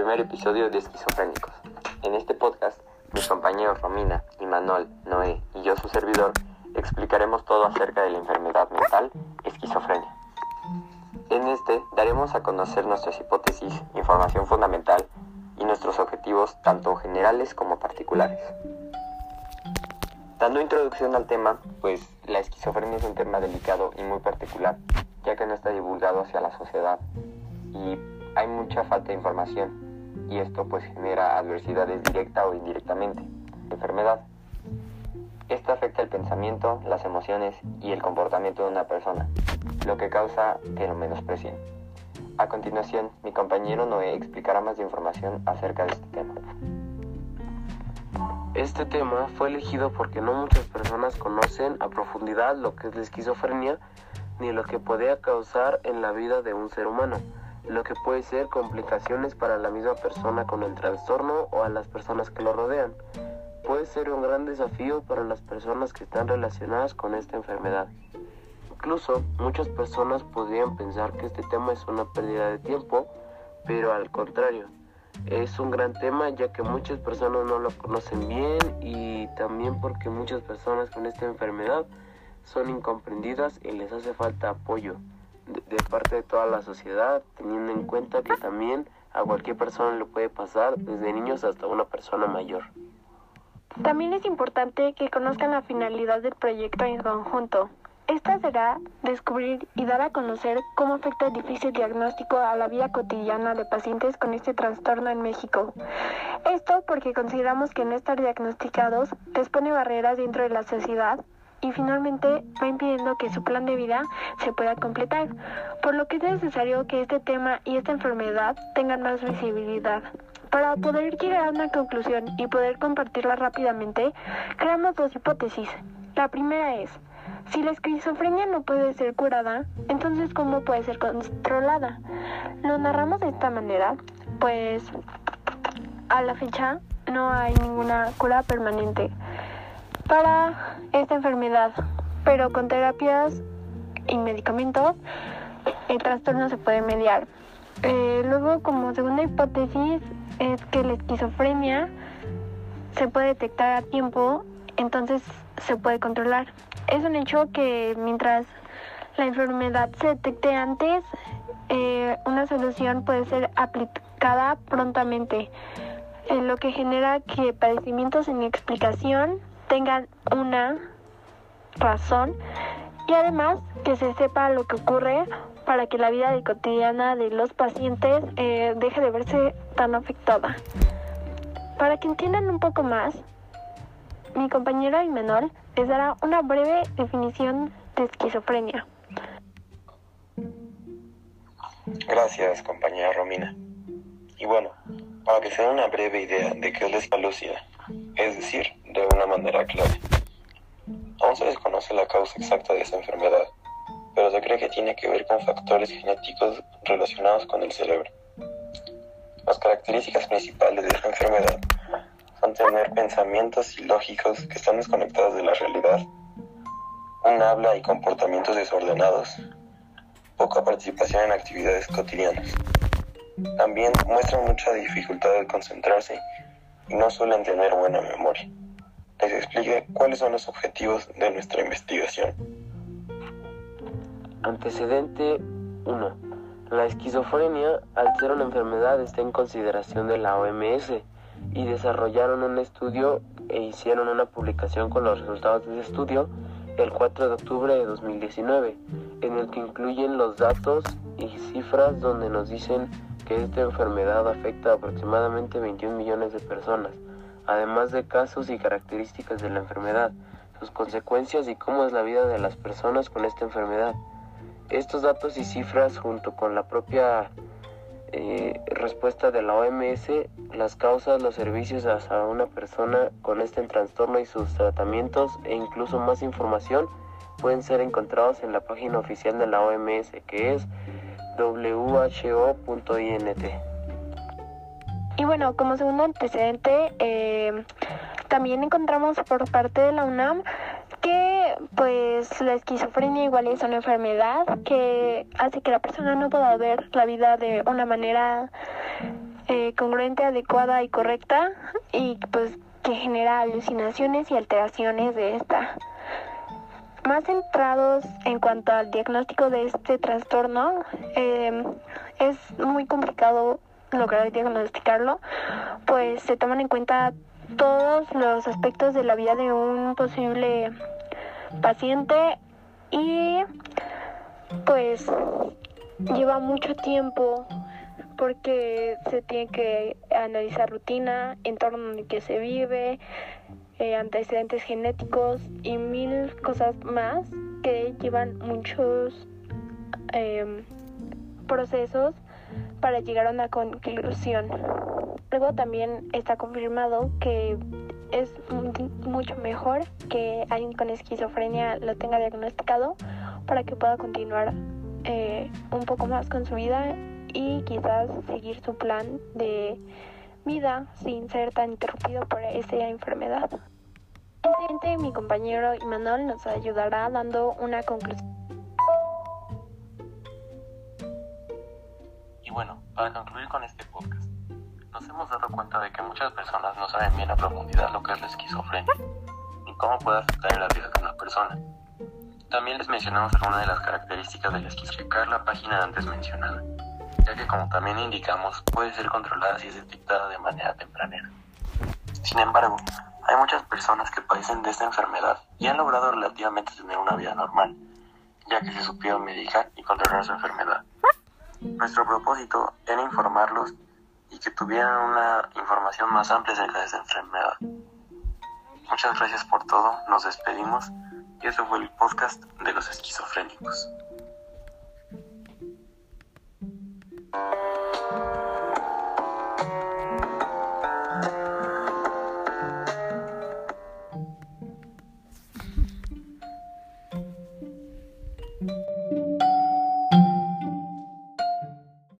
primer episodio de Esquizofrénicos. En este podcast, mis compañeros Romina, Imanol, Noé y yo, su servidor, explicaremos todo acerca de la enfermedad mental esquizofrenia. En este daremos a conocer nuestras hipótesis, información fundamental y nuestros objetivos tanto generales como particulares. Dando introducción al tema, pues la esquizofrenia es un tema delicado y muy particular, ya que no está divulgado hacia la sociedad y hay mucha falta de información y esto pues genera adversidades directa o indirectamente. Enfermedad. Esto afecta el pensamiento, las emociones y el comportamiento de una persona, lo que causa que lo menosprecien. A continuación, mi compañero Noé explicará más información acerca de este tema. Este tema fue elegido porque no muchas personas conocen a profundidad lo que es la esquizofrenia ni lo que podría causar en la vida de un ser humano lo que puede ser complicaciones para la misma persona con el trastorno o a las personas que lo rodean. Puede ser un gran desafío para las personas que están relacionadas con esta enfermedad. Incluso muchas personas podrían pensar que este tema es una pérdida de tiempo, pero al contrario, es un gran tema ya que muchas personas no lo conocen bien y también porque muchas personas con esta enfermedad son incomprendidas y les hace falta apoyo de, parte de toda la sociedad, teniendo en cuenta que también a cualquier persona le puede pasar, desde niños hasta una persona mayor. También es importante que conozcan la finalidad del proyecto en conjunto. Esta será descubrir y dar a conocer cómo afecta el difícil diagnóstico a la vida cotidiana de pacientes con este trastorno en México. Esto porque consideramos que no estar diagnosticados les pone barreras dentro de la sociedad y finalmente va impidiendo que su plan de vida se pueda completar, por lo que es necesario que este tema y esta enfermedad tengan más visibilidad. Para poder llegar a una conclusión y poder compartirla rápidamente, creamos dos hipótesis. La primera es, si la esquizofrenia no puede ser curada, entonces ¿cómo puede ser controlada? Lo narramos de esta manera, pues a la fecha no hay ninguna cura permanente para esta enfermedad, pero con terapias y medicamentos el trastorno se puede mediar. Eh, luego, como segunda hipótesis, es que la esquizofrenia se puede detectar a tiempo, entonces se puede controlar. Es un hecho que mientras la enfermedad se detecte antes, eh, una solución puede ser aplicada prontamente, eh, lo que genera que padecimientos sin explicación tengan una razón y además que se sepa lo que ocurre para que la vida cotidiana de los pacientes eh, deje de verse tan afectada. Para que entiendan un poco más, mi compañero Imenol les dará una breve definición de esquizofrenia. Gracias, compañera Romina. Y bueno, para que se den una breve idea de qué es la escalocida, es decir, de una manera clave. Aún se desconoce la causa exacta de esa enfermedad, pero se cree que tiene que ver con factores genéticos relacionados con el cerebro. Las características principales de esta enfermedad son tener pensamientos ilógicos que están desconectados de la realidad, un habla y comportamientos desordenados, poca participación en actividades cotidianas. También muestran mucha dificultad de concentrarse y no suelen tener buena memoria. Les explique cuáles son los objetivos de nuestra investigación. Antecedente 1. La esquizofrenia, al ser una enfermedad, está en consideración de la OMS y desarrollaron un estudio e hicieron una publicación con los resultados de ese estudio el 4 de octubre de 2019, en el que incluyen los datos y cifras donde nos dicen esta enfermedad afecta a aproximadamente 21 millones de personas, además de casos y características de la enfermedad, sus consecuencias y cómo es la vida de las personas con esta enfermedad. Estos datos y cifras junto con la propia eh, respuesta de la OMS, las causas, los servicios a una persona con este trastorno y sus tratamientos e incluso más información pueden ser encontrados en la página oficial de la OMS que es who.int. Bueno, como segundo antecedente, eh, también encontramos por parte de la UNAM que pues la esquizofrenia igual es una enfermedad que hace que la persona no pueda ver la vida de una manera eh, congruente, adecuada y correcta y pues que genera alucinaciones y alteraciones de esta. Más centrados en cuanto al diagnóstico de este trastorno, eh, es muy complicado lograr diagnosticarlo, pues se toman en cuenta todos los aspectos de la vida de un posible paciente y pues lleva mucho tiempo porque se tiene que analizar rutina, entorno en el que se vive, eh, antecedentes genéticos y mil cosas más que llevan muchos em, procesos para llegar a una conclusión. Luego también está confirmado que es mucho mejor que alguien con esquizofrenia lo tenga diagnosticado para que pueda continuar eh, un poco más con su vida y quizás seguir su plan de vida sin ser tan interrumpido por esa enfermedad. Mi compañero Imanol nos ayudará dando una conclusión. Y bueno, para concluir con este podcast, nos hemos dado cuenta de que muchas personas no saben bien a profundidad lo que es la esquizofrenia ni cómo puede afectar en la vida de una persona. También les mencionamos algunas de las características de la esquizofrenia. La página antes mencionada ya que como también indicamos puede ser controlada si es detectada de manera tempranera. Sin embargo, hay muchas personas que padecen de esta enfermedad y han logrado relativamente tener una vida normal, ya que se supieron medicar y controlar su enfermedad. Nuestro propósito era informarlos y que tuvieran una información más amplia acerca de esta enfermedad. Muchas gracias por todo, nos despedimos y eso fue el podcast de los esquizofrénicos.